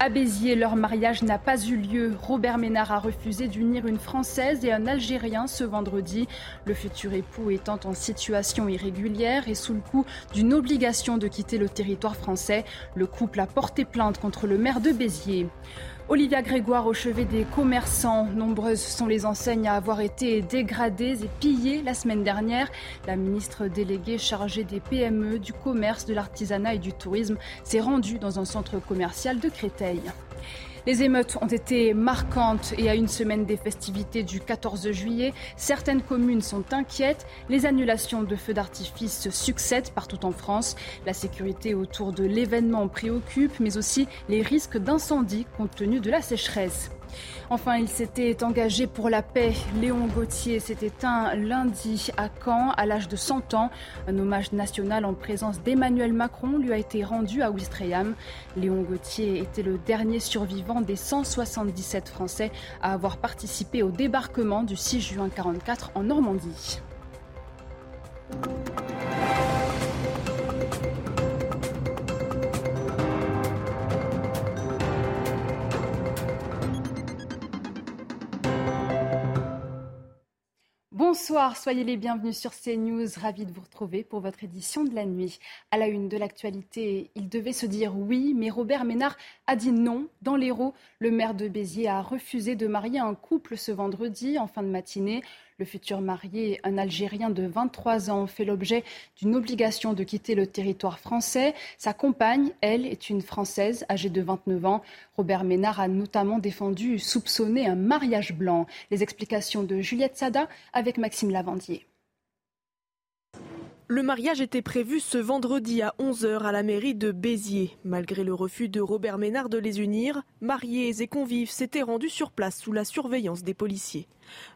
À Béziers, leur mariage n'a pas eu lieu. Robert Ménard a refusé d'unir une Française et un Algérien ce vendredi. Le futur époux étant en situation irrégulière et sous le coup d'une obligation de quitter le territoire français, le couple a porté plainte contre le maire de Béziers. Olivia Grégoire au chevet des commerçants. Nombreuses sont les enseignes à avoir été dégradées et pillées la semaine dernière. La ministre déléguée chargée des PME, du commerce, de l'artisanat et du tourisme s'est rendue dans un centre commercial de Créteil. Les émeutes ont été marquantes et à une semaine des festivités du 14 juillet, certaines communes sont inquiètes. Les annulations de feux d'artifice se succèdent partout en France. La sécurité autour de l'événement préoccupe, mais aussi les risques d'incendie compte tenu de la sécheresse. Enfin, il s'était engagé pour la paix. Léon Gauthier s'est éteint lundi à Caen à l'âge de 100 ans. Un hommage national en présence d'Emmanuel Macron lui a été rendu à Ouistreham. Léon Gauthier était le dernier survivant des 177 Français à avoir participé au débarquement du 6 juin 1944 en Normandie. Bonsoir, soyez les bienvenus sur CNews. Ravi de vous retrouver pour votre édition de la nuit. À la une de l'actualité, il devait se dire oui, mais Robert Ménard a dit non. Dans l'Hérault, le maire de Béziers a refusé de marier un couple ce vendredi en fin de matinée. Le futur marié, un Algérien de 23 ans, fait l'objet d'une obligation de quitter le territoire français. Sa compagne, elle, est une Française âgée de 29 ans. Robert Ménard a notamment défendu soupçonner un mariage blanc. Les explications de Juliette Sada avec Maxime Lavandier. Le mariage était prévu ce vendredi à 11h à la mairie de Béziers. Malgré le refus de Robert Ménard de les unir, mariés et convives s'étaient rendus sur place sous la surveillance des policiers.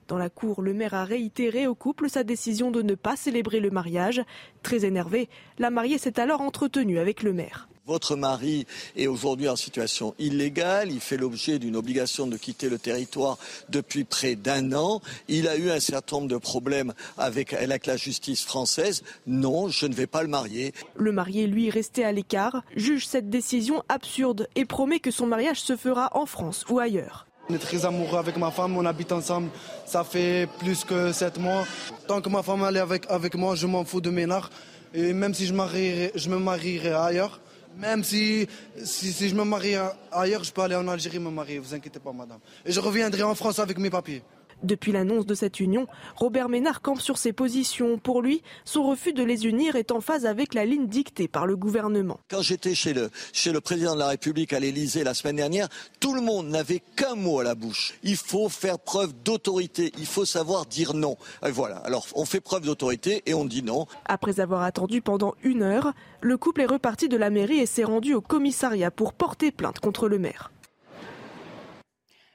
Dans la cour, le maire a réitéré au couple sa décision de ne pas célébrer le mariage. Très énervé, la mariée s'est alors entretenue avec le maire. Votre mari est aujourd'hui en situation illégale, il fait l'objet d'une obligation de quitter le territoire depuis près d'un an, il a eu un certain nombre de problèmes avec, avec, la justice française, non, je ne vais pas le marier. Le marié, lui, resté à l'écart, juge cette décision absurde et promet que son mariage se fera en France ou ailleurs. On est très amoureux avec ma femme, on habite ensemble, ça fait plus que sept mois. Tant que ma femme est avec, avec moi, je m'en fous de Ménard. Et même si je, marierai, je me marierai ailleurs, même si, si, si, je me marie ailleurs, je peux aller en Algérie me marier, vous inquiétez pas madame. Et je reviendrai en France avec mes papiers. Depuis l'annonce de cette union, Robert Ménard campe sur ses positions. Pour lui, son refus de les unir est en phase avec la ligne dictée par le gouvernement. Quand j'étais chez le, chez le président de la République à l'Élysée la semaine dernière, tout le monde n'avait qu'un mot à la bouche. Il faut faire preuve d'autorité, il faut savoir dire non. Et voilà, alors on fait preuve d'autorité et on dit non. Après avoir attendu pendant une heure, le couple est reparti de la mairie et s'est rendu au commissariat pour porter plainte contre le maire.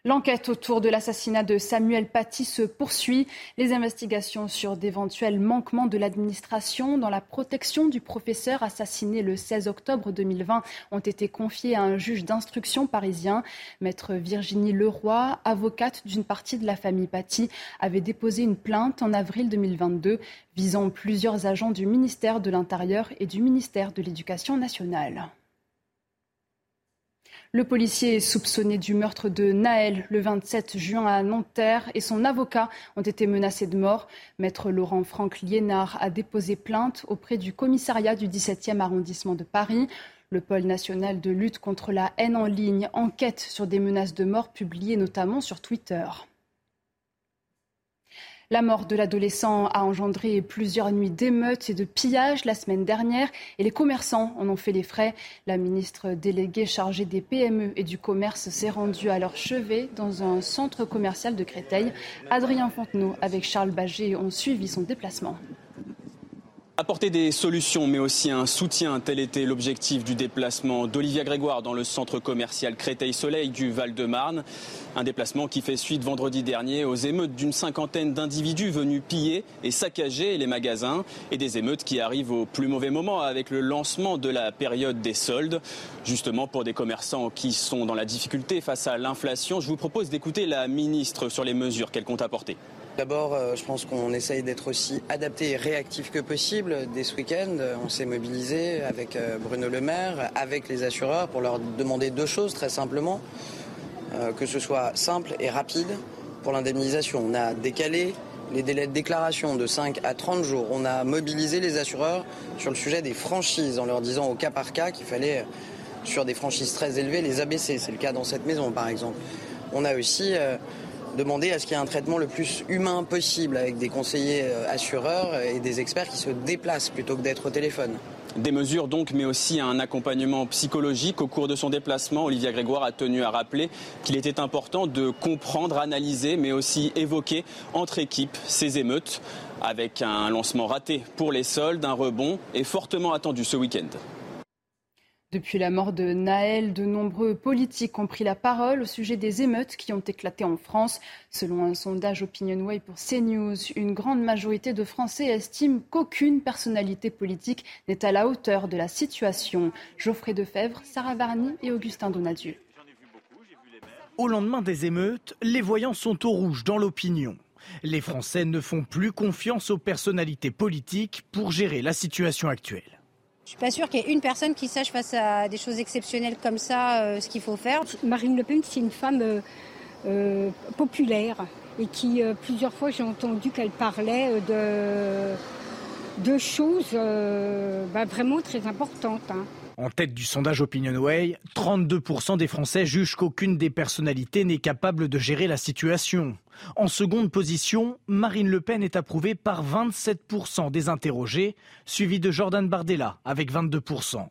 L'enquête autour de l'assassinat de Samuel Paty se poursuit. Les investigations sur d'éventuels manquements de l'administration dans la protection du professeur assassiné le 16 octobre 2020 ont été confiées à un juge d'instruction parisien. Maître Virginie Leroy, avocate d'une partie de la famille Paty, avait déposé une plainte en avril 2022 visant plusieurs agents du ministère de l'Intérieur et du ministère de l'Éducation nationale. Le policier soupçonné du meurtre de Naël le 27 juin à Nanterre et son avocat ont été menacés de mort. Maître Laurent Franck Liénard a déposé plainte auprès du commissariat du 17e arrondissement de Paris. Le pôle national de lutte contre la haine en ligne enquête sur des menaces de mort publiées notamment sur Twitter. La mort de l'adolescent a engendré plusieurs nuits d'émeutes et de pillages la semaine dernière et les commerçants en ont fait les frais. La ministre déléguée chargée des PME et du commerce s'est rendue à leur chevet dans un centre commercial de Créteil. Adrien Fontenot avec Charles Baget ont suivi son déplacement. Apporter des solutions, mais aussi un soutien, tel était l'objectif du déplacement d'Olivia Grégoire dans le centre commercial Créteil-Soleil du Val-de-Marne. Un déplacement qui fait suite vendredi dernier aux émeutes d'une cinquantaine d'individus venus piller et saccager les magasins et des émeutes qui arrivent au plus mauvais moment avec le lancement de la période des soldes. Justement pour des commerçants qui sont dans la difficulté face à l'inflation, je vous propose d'écouter la ministre sur les mesures qu'elle compte apporter. D'abord, euh, je pense qu'on essaye d'être aussi adapté et réactif que possible. Dès ce week-end, euh, on s'est mobilisé avec euh, Bruno Le Maire, avec les assureurs, pour leur demander deux choses très simplement. Que ce soit simple et rapide pour l'indemnisation. On a décalé les délais de déclaration de 5 à 30 jours. On a mobilisé les assureurs sur le sujet des franchises en leur disant au cas par cas qu'il fallait, sur des franchises très élevées, les abaisser. C'est le cas dans cette maison, par exemple. On a aussi demander à ce qu'il y ait un traitement le plus humain possible avec des conseillers euh, assureurs et des experts qui se déplacent plutôt que d'être au téléphone. Des mesures donc, mais aussi un accompagnement psychologique. Au cours de son déplacement, Olivia Grégoire a tenu à rappeler qu'il était important de comprendre, analyser, mais aussi évoquer entre équipes ces émeutes. Avec un lancement raté pour les soldes, un rebond est fortement attendu ce week-end. Depuis la mort de Naël, de nombreux politiques ont pris la parole au sujet des émeutes qui ont éclaté en France. Selon un sondage OpinionWay pour CNews, une grande majorité de Français estiment qu'aucune personnalité politique n'est à la hauteur de la situation. Geoffrey Defebvre, Sarah Varny et Augustin Donadieu. Au lendemain des émeutes, les voyants sont au rouge dans l'opinion. Les Français ne font plus confiance aux personnalités politiques pour gérer la situation actuelle. Je suis pas sûre qu'il y ait une personne qui sache face à des choses exceptionnelles comme ça euh, ce qu'il faut faire. Marine Le Pen, c'est une femme euh, euh, populaire et qui plusieurs fois j'ai entendu qu'elle parlait de, de choses bah, vraiment très importantes. Hein. En tête du sondage OpinionWay, 32% des Français jugent qu'aucune des personnalités n'est capable de gérer la situation. En seconde position, Marine Le Pen est approuvée par 27% des interrogés, suivi de Jordan Bardella avec 22%.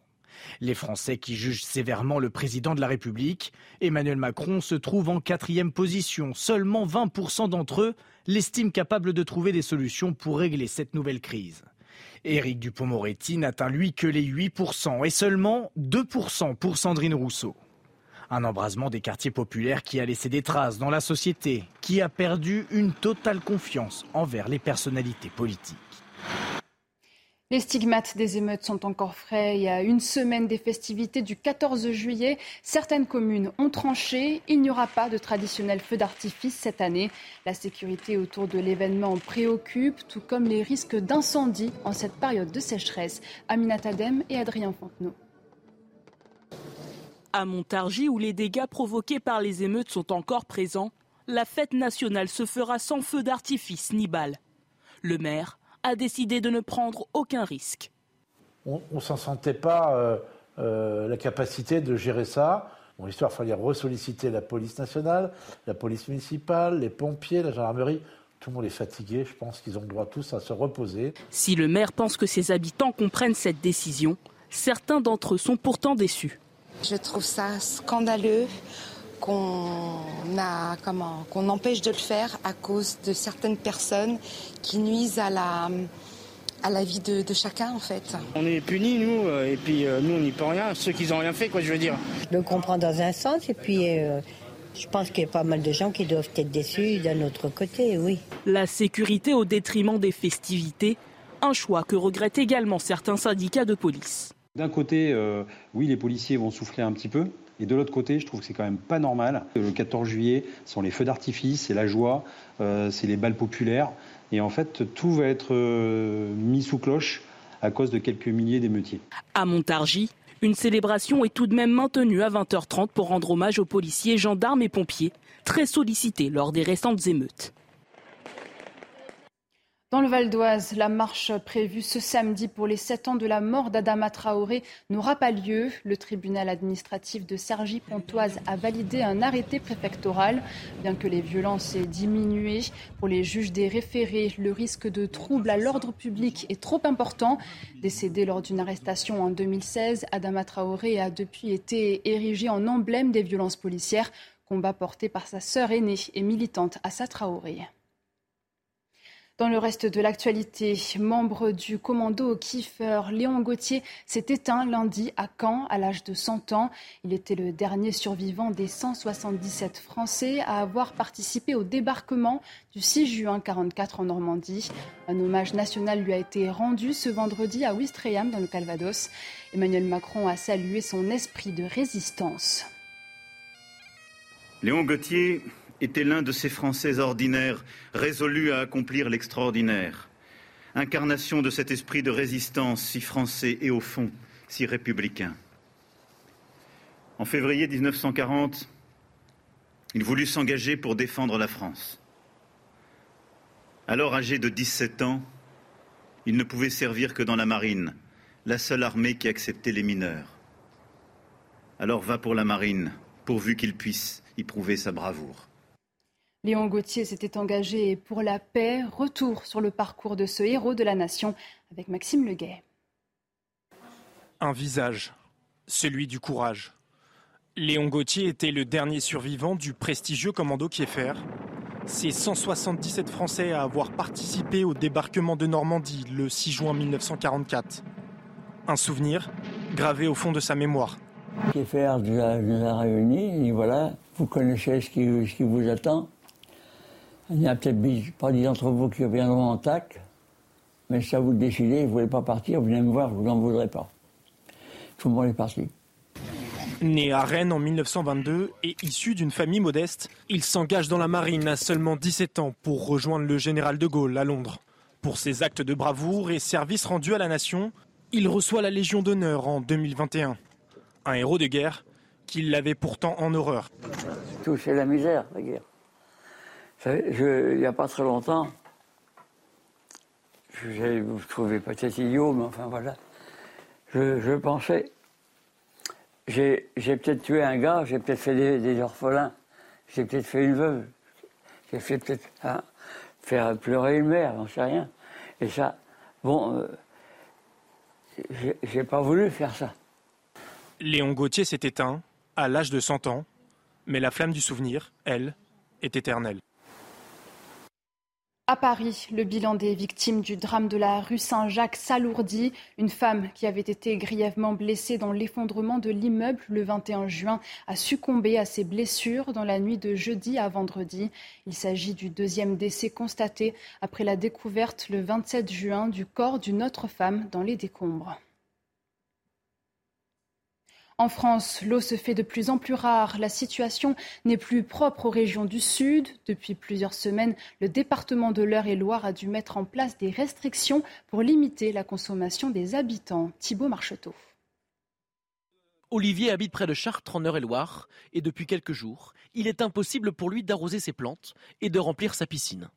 Les Français qui jugent sévèrement le président de la République, Emmanuel Macron, se trouve en quatrième position. Seulement 20% d'entre eux l'estiment capable de trouver des solutions pour régler cette nouvelle crise. Éric Dupont-Moretti n'atteint lui que les 8% et seulement 2% pour Sandrine Rousseau. Un embrasement des quartiers populaires qui a laissé des traces dans la société, qui a perdu une totale confiance envers les personnalités politiques. Les stigmates des émeutes sont encore frais. Il y a une semaine des festivités du 14 juillet, certaines communes ont tranché. Il n'y aura pas de traditionnel feu d'artifice cette année. La sécurité autour de l'événement préoccupe, tout comme les risques d'incendie en cette période de sécheresse. Aminat Adem et Adrien Fontenot. À Montargis, où les dégâts provoqués par les émeutes sont encore présents, la fête nationale se fera sans feu d'artifice ni balles. Le maire a décidé de ne prendre aucun risque. On ne s'en sentait pas euh, euh, la capacité de gérer ça. Bon, l'histoire, il fallait ressolliciter la police nationale, la police municipale, les pompiers, la gendarmerie. Tout le monde est fatigué, je pense qu'ils ont le droit tous à se reposer. Si le maire pense que ses habitants comprennent cette décision, certains d'entre eux sont pourtant déçus. Je trouve ça scandaleux qu'on a comment qu'on empêche de le faire à cause de certaines personnes qui nuisent à la à la vie de, chacun en fait. On est punis nous euh, et puis euh, nous on n'y peut rien, ceux qui n'ont rien fait quoi je veux dire. Je le comprends dans un sens et puis euh, je pense qu'il y a pas mal de gens qui doivent être déçus d'un autre côté, oui. La sécurité au détriment des festivités, un choix que regrettent également certains syndicats de police. D'un côté, oui, les policiers vont souffler un petit peu, et de l'autre côté, je trouve que c'est quand même pas normal. Le 14 juillet, ce sont les feux d'artifice, c'est la joie, euh, c'est les balles populaires. Et en fait, tout va être euh, mis sous cloche à cause de quelques milliers d'émeutiers. À Montargis, une célébration est tout de même maintenue à 20h30 pour rendre hommage aux policiers, gendarmes et pompiers, très sollicités lors des récentes émeutes. Dans le Val d'Oise, la marche prévue ce samedi pour les sept ans de la mort d'Adama Traoré n'aura pas lieu. Le tribunal administratif de Cergy-Pontoise a validé un arrêté préfectoral. Bien que les violences aient diminué, pour les juges des référés, le risque de trouble à l'ordre public est trop important. Décédé lors d'une arrestation en 2016, Adama Traoré a depuis été érigé en emblème des violences policières, combat porté par sa sœur aînée et militante Assa Traoré. Dans le reste de l'actualité, membre du commando Kiefer, Léon Gauthier s'est éteint lundi à Caen à l'âge de 100 ans. Il était le dernier survivant des 177 Français à avoir participé au débarquement du 6 juin 1944 en Normandie. Un hommage national lui a été rendu ce vendredi à Ouistreham dans le Calvados. Emmanuel Macron a salué son esprit de résistance. Léon Gauthier était l'un de ces Français ordinaires, résolus à accomplir l'extraordinaire. Incarnation de cet esprit de résistance si français et au fond si républicain. En février 1940, il voulut s'engager pour défendre la France. Alors âgé de 17 ans, il ne pouvait servir que dans la marine, la seule armée qui acceptait les mineurs. Alors va pour la marine, pourvu qu'il puisse y prouver sa bravoure. Léon Gauthier s'était engagé pour la paix. Retour sur le parcours de ce héros de la nation avec Maxime Leguet. Un visage, celui du courage. Léon Gauthier était le dernier survivant du prestigieux commando Kieffer. C'est 177 Français à avoir participé au débarquement de Normandie le 6 juin 1944. Un souvenir gravé au fond de sa mémoire. Kieffer nous a, réunis, et voilà, vous connaissez ce qui, ce qui vous attend. Il n'y a peut-être pas des d'entre vous qui reviendront en tac, mais ça vous le décidez, vous ne voulez pas partir, vous venez me voir, vous n'en voudrez pas. Tout le monde est parti. Né à Rennes en 1922 et issu d'une famille modeste, il s'engage dans la marine à seulement 17 ans pour rejoindre le général de Gaulle à Londres. Pour ses actes de bravoure et services rendus à la nation, il reçoit la Légion d'honneur en 2021. Un héros de guerre qu'il l'avait pourtant en horreur. Tout c'est la misère, la guerre il n'y a pas très longtemps, je vous trouvez peut-être idiot, mais enfin voilà, je, pensais, j'ai peut-être tué un gars, j'ai peut-être fait des, orphelins, j'ai peut-être fait une veuve, j'ai fait peut-être hein, faire pleurer une mère, j'en sais rien. Et ça, bon, euh, j'ai pas voulu faire ça. Léon Gauthier s'est éteint à l'âge de 100 ans, mais la flamme du souvenir, elle, est éternelle. À Paris, le bilan des victimes du drame de la rue Saint-Jacques s'alourdit. Une femme qui avait été grièvement blessée dans l'effondrement de l'immeuble le 21 juin a succombé à ses blessures dans la nuit de jeudi à vendredi. Il s'agit du deuxième décès constaté après la découverte le 27 juin du corps d'une autre femme dans les décombres. En France, l'eau se fait de plus en plus rare. La situation n'est plus propre aux régions du Sud. Depuis plusieurs semaines, le département de l'Eure-et-Loire a dû mettre en place des restrictions pour limiter la consommation des habitants. Thibault Marcheteau. Olivier habite près de Chartres en Eure-et-Loire et depuis quelques jours, il est impossible pour lui d'arroser ses plantes et de remplir sa piscine.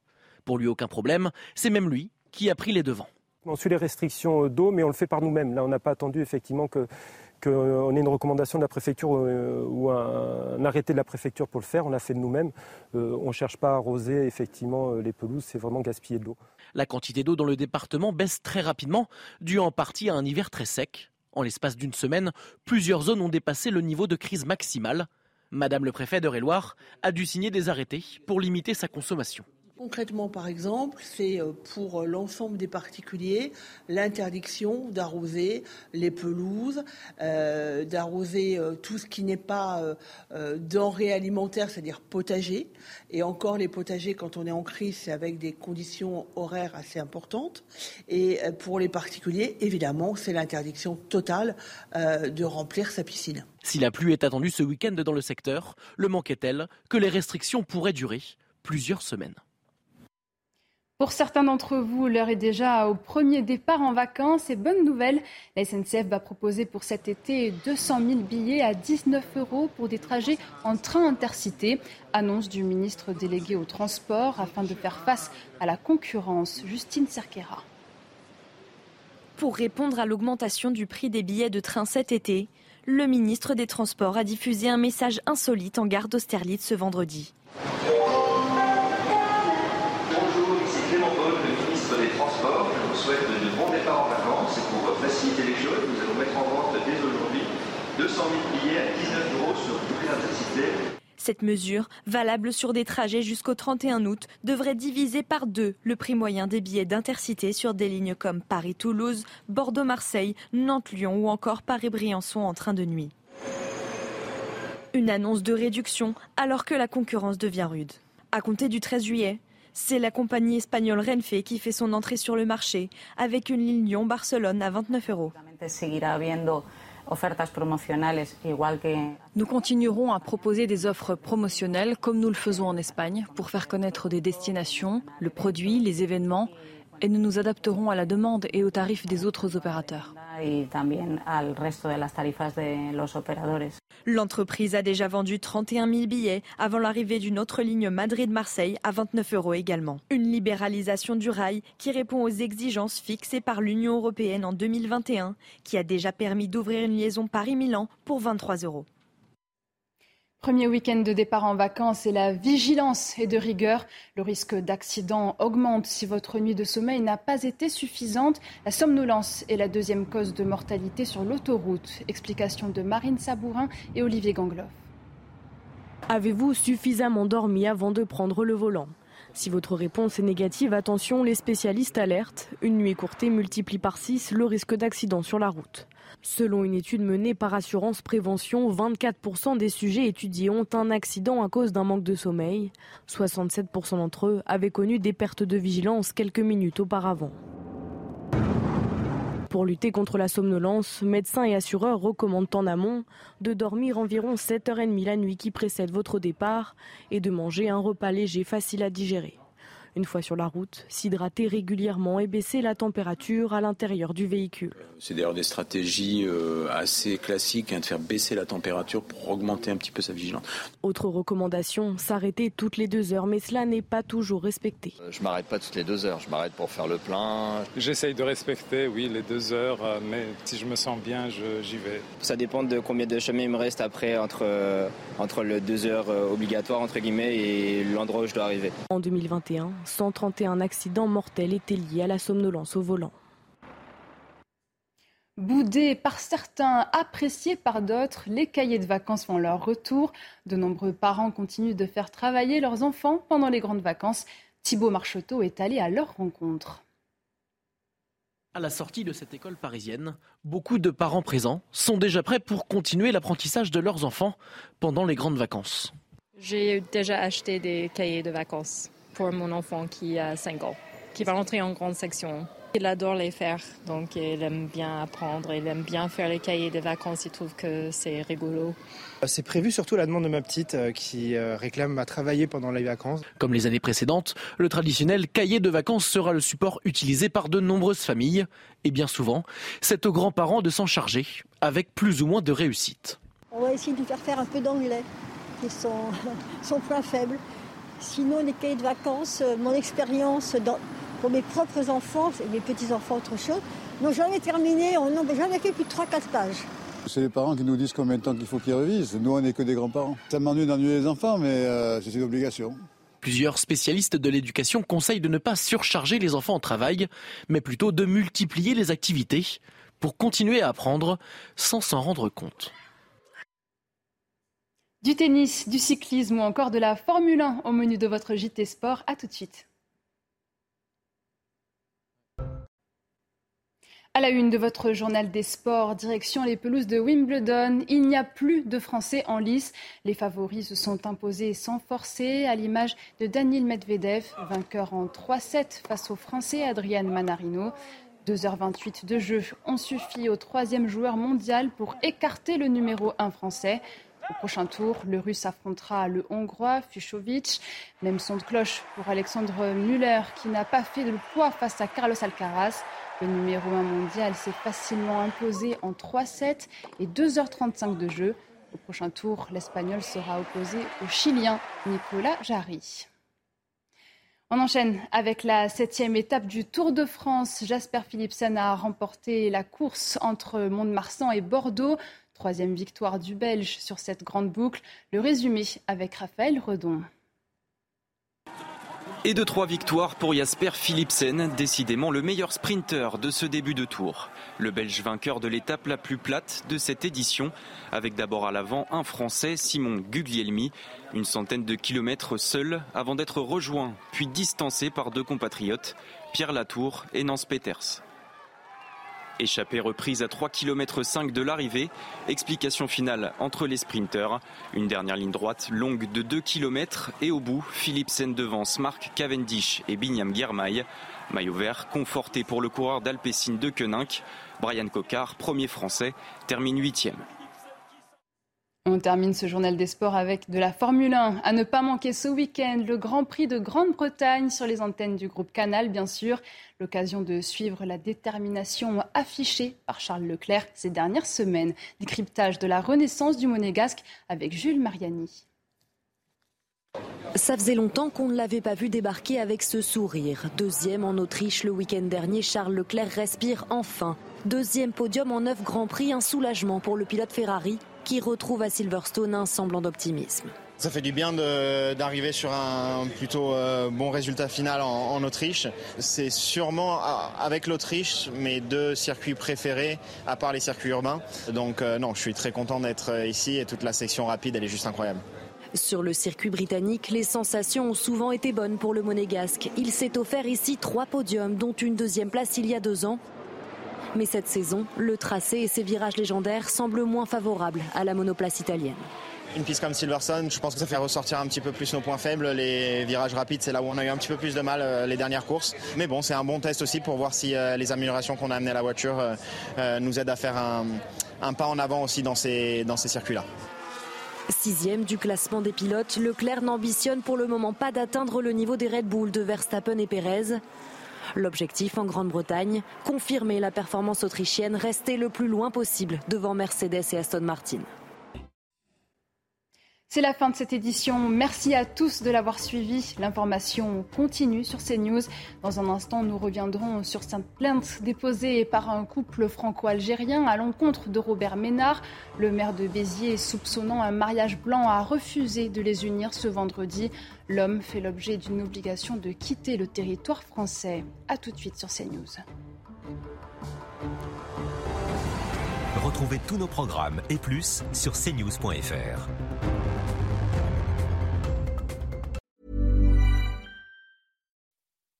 Pour lui, aucun problème, c'est même lui qui a pris les devants. On suit les restrictions d'eau, mais on le fait par nous-mêmes. Là, on n'a pas attendu effectivement que qu'on ait une recommandation de la préfecture euh, ou un, arrêté de la préfecture pour le faire, on l'a fait de nous-mêmes. Euh, on ne cherche pas à arroser effectivement euh, les pelouses, c'est vraiment gaspiller de l'eau. La quantité d'eau dans le département baisse très rapidement, dû en partie à un hiver très sec. En l'espace d'une semaine, plusieurs zones ont dépassé le niveau de crise maximale. Madame le préfet d'Eure-et-Loire a dû signer des arrêtés pour limiter sa consommation. Concrètement, par exemple, c'est euh, pour l'ensemble des particuliers l'interdiction d'arroser les pelouses, euh, d'arroser euh, tout ce qui n'est pas denrées alimentaires, c'est-à-dire potager. Et encore, les potagers, quand on est en crise, c'est avec des conditions horaires assez importantes. Et pour les particuliers, évidemment, c'est l'interdiction totale de remplir sa piscine. Si la pluie est attendue ce week-end dans le secteur, le manque est tel que les restrictions pourraient durer plusieurs semaines. Pour certains d'entre vous, l'heure est déjà au premier départ en vacances et bonne nouvelle, la SNCF va proposer pour cet été 200 000 billets à 19 euros pour des trajets en train intercité. Annonce du ministre délégué au transport afin de faire face à la concurrence. Justine Cerquera. Pour répondre à l'augmentation du prix des billets de train cet été, le ministre des Transports a diffusé un message insolite en gare d'Austerlitz ce vendredi. souhaite de bons départs en vacances et pour faciliter les choses, nous allons mettre en vente dès aujourd'hui 200 000 billets à 19 euros sur toutes les Cette mesure, valable sur des trajets jusqu'au 31 août, devrait diviser par deux le prix moyen des billets d'intercité sur des lignes comme Paris-Toulouse, Bordeaux-Marseille, Nantes-Lyon ou encore Paris-Briançon en train de nuit. Une annonce de réduction alors que la concurrence devient rude. À compter du 13 juillet, c'est la compagnie espagnole Renfe qui fait son entrée sur le marché avec une ligne Lyon-Barcelone à 29 euros. Nous continuerons à proposer des offres promotionnelles comme nous le faisons en Espagne pour faire connaître des destinations, le produit, les événements et nous nous adapterons à la demande et aux tarifs des autres opérateurs. L'entreprise a déjà vendu 31 000 billets avant l'arrivée d'une autre ligne Madrid-Marseille à 29 euros également. Une libéralisation du rail qui répond aux exigences fixées par l'Union européenne en 2021, qui a déjà permis d'ouvrir une liaison Paris-Milan pour 23 euros. Premier week-end de départ en vacances et la vigilance est de rigueur. Le risque d'accident augmente si votre nuit de sommeil n'a pas été suffisante. La somnolence est la deuxième cause de mortalité sur l'autoroute. Explication de Marine Sabourin et Olivier Gangloff. Avez-vous suffisamment dormi avant de prendre le volant? Si votre réponse est négative, attention, les spécialistes alertent. Une nuit courtée multiplie par 6 le risque d'accident sur la route. Selon une étude menée par Assurance Prévention, 24% des sujets étudiés ont un accident à cause d'un manque de sommeil. 67% d'entre eux avaient connu des pertes de vigilance quelques minutes auparavant. Pour lutter contre la somnolence, médecins et assureurs recommandent en amont de dormir environ 7h30 la nuit qui précède votre départ et de manger un repas léger facile à digérer. Une fois sur la route, s'hydrater régulièrement et baisser la température à l'intérieur du véhicule. C'est d'ailleurs des stratégies euh, assez classiques hein, de faire baisser la température pour augmenter un petit peu sa vigilance. Autre recommandation, s'arrêter toutes les deux heures, mais cela n'est pas toujours respecté. Euh, je m'arrête pas toutes les deux heures, je m'arrête pour faire le plein. J'essaye de respecter, oui, les deux heures, euh, mais si je me sens bien, j'y vais. Ça dépend de combien de chemin il me reste après entre, entre les deux heures obligatoires, entre guillemets, et l'endroit où je dois arriver. En 2021, 131 accidents mortels étaient liés à la somnolence au volant. Boudés par certains, appréciés par d'autres, les cahiers de vacances font leur retour. De nombreux parents continuent de faire travailler leurs enfants pendant les grandes vacances. Thibaut Marcheteau est allé à leur rencontre. À la sortie de cette école parisienne, beaucoup de parents présents sont déjà prêts pour continuer l'apprentissage de leurs enfants pendant les grandes vacances. J'ai déjà acheté des cahiers de vacances pour mon enfant qui a 5 ans, qui va rentrer en grande section. Il adore les faire, donc il aime bien apprendre, il aime bien faire les cahiers de vacances, il trouve que c'est rigolo. C'est prévu surtout à la demande de ma petite euh, qui euh, réclame à travailler pendant les vacances. Comme les années précédentes, le traditionnel cahier de vacances sera le support utilisé par de nombreuses familles. Et bien souvent, c'est aux grands-parents de s'en charger, avec plus ou moins de réussite. On va essayer de lui faire faire un peu d'anglais, qui est son, son point faible. Sinon, les cahiers de vacances, euh, mon expérience pour mes propres enfants, et mes petits-enfants, autre chose, n'ont jamais terminé, on n'a jamais fait plus de 3-4 pages. C'est les parents qui nous disent combien de temps qu'il faut qu'ils revisent. Nous, on n'est que des grands-parents. Ça m'ennuie d'ennuyer les enfants, mais euh, c'est une obligation. Plusieurs spécialistes de l'éducation conseillent de ne pas surcharger les enfants au travail, mais plutôt de multiplier les activités pour continuer à apprendre sans s'en rendre compte. Du tennis, du cyclisme ou encore de la Formule 1 au menu de votre JT Sport. À tout de suite. À la une de votre journal des sports, direction les pelouses de Wimbledon, il n'y a plus de Français en lice. Les favoris se sont imposés sans forcer, à l'image de Daniel Medvedev, vainqueur en 3-7 face au Français Adrian Manarino. 2h28 de jeu ont suffi au troisième joueur mondial pour écarter le numéro 1 français. Au prochain tour, le Russe affrontera le Hongrois Fuchovic. Même son de cloche pour Alexandre Muller qui n'a pas fait le poids face à Carlos Alcaraz. Le numéro 1 mondial s'est facilement imposé en 3-7 et 2h35 de jeu. Au prochain tour, l'Espagnol sera opposé au Chilien Nicolas Jarry. On enchaîne avec la septième étape du Tour de France. Jasper Philipsen a remporté la course entre Mont-de-Marsan et Bordeaux. Troisième victoire du Belge sur cette grande boucle. Le résumé avec Raphaël Redon. Et de trois victoires pour Jasper Philipsen, décidément le meilleur sprinter de ce début de tour. Le Belge vainqueur de l'étape la plus plate de cette édition, avec d'abord à l'avant un Français, Simon Guglielmi, une centaine de kilomètres seul avant d'être rejoint, puis distancé par deux compatriotes, Pierre Latour et Nance Peters. Échappée reprise à 3 km 5 de l'arrivée. Explication finale entre les sprinteurs. Une dernière ligne droite longue de 2 km et au bout, Philipsen devance Marc Cavendish et Binyam Guermail. Maillot vert conforté pour le coureur d'Alpecin de Koenig. Brian Cocard, premier français, termine huitième. On termine ce journal des sports avec de la Formule 1. À ne pas manquer ce week-end, le Grand Prix de Grande-Bretagne sur les antennes du groupe Canal, bien sûr. L'occasion de suivre la détermination affichée par Charles Leclerc ces dernières semaines. Décryptage de la renaissance du monégasque avec Jules Mariani. Ça faisait longtemps qu'on ne l'avait pas vu débarquer avec ce sourire. Deuxième en Autriche le week-end dernier, Charles Leclerc respire enfin. Deuxième podium en neuf Grands Prix, un soulagement pour le pilote Ferrari qui retrouve à Silverstone un semblant d'optimisme. Ça fait du bien d'arriver sur un plutôt euh, bon résultat final en, Autriche. C'est sûrement avec l'Autriche mes deux circuits préférés, à part les circuits urbains. Donc euh, non, je suis très content d'être euh, ici et toute la section rapide, elle est juste incroyable. Sur le circuit britannique, les sensations ont souvent été bonnes pour le monégasque. Il s'est offert ici trois podiums, dont une deuxième place il y a deux ans. Mais cette saison, le tracé et ses virages légendaires semblent moins favorables à la monoplace italienne. Une piste comme Silverstone, je pense que ça fait ressortir un petit peu plus nos points faibles. Les virages rapides, c'est là où on a eu un petit peu plus de mal euh, les dernières courses. Mais bon, c'est un bon test aussi pour voir si euh, les améliorations qu'on a amenées à la voiture euh, nous aident à faire un, pas en avant aussi dans ces, dans ces circuits-là. Sixième du classement des pilotes, Leclerc n'ambitionne pour le moment pas d'atteindre le niveau des Red Bull de Verstappen et Perez. L'objectif en Grande-Bretagne, confirmer la performance autrichienne, rester le plus loin possible devant Mercedes et Aston Martin. C'est la fin de cette édition. Merci à tous de l'avoir suivi. L'information continue sur CNews. Dans un instant, nous reviendrons sur cette plainte déposée par un couple franco-algérien à l'encontre de Robert Ménard. Le maire de Béziers, soupçonnant un mariage blanc, a refusé de les unir ce vendredi. L'homme fait l'objet d'une obligation de quitter le territoire français. A tout de suite sur CNews. Retrouvez tous nos programmes et plus sur cnews.fr.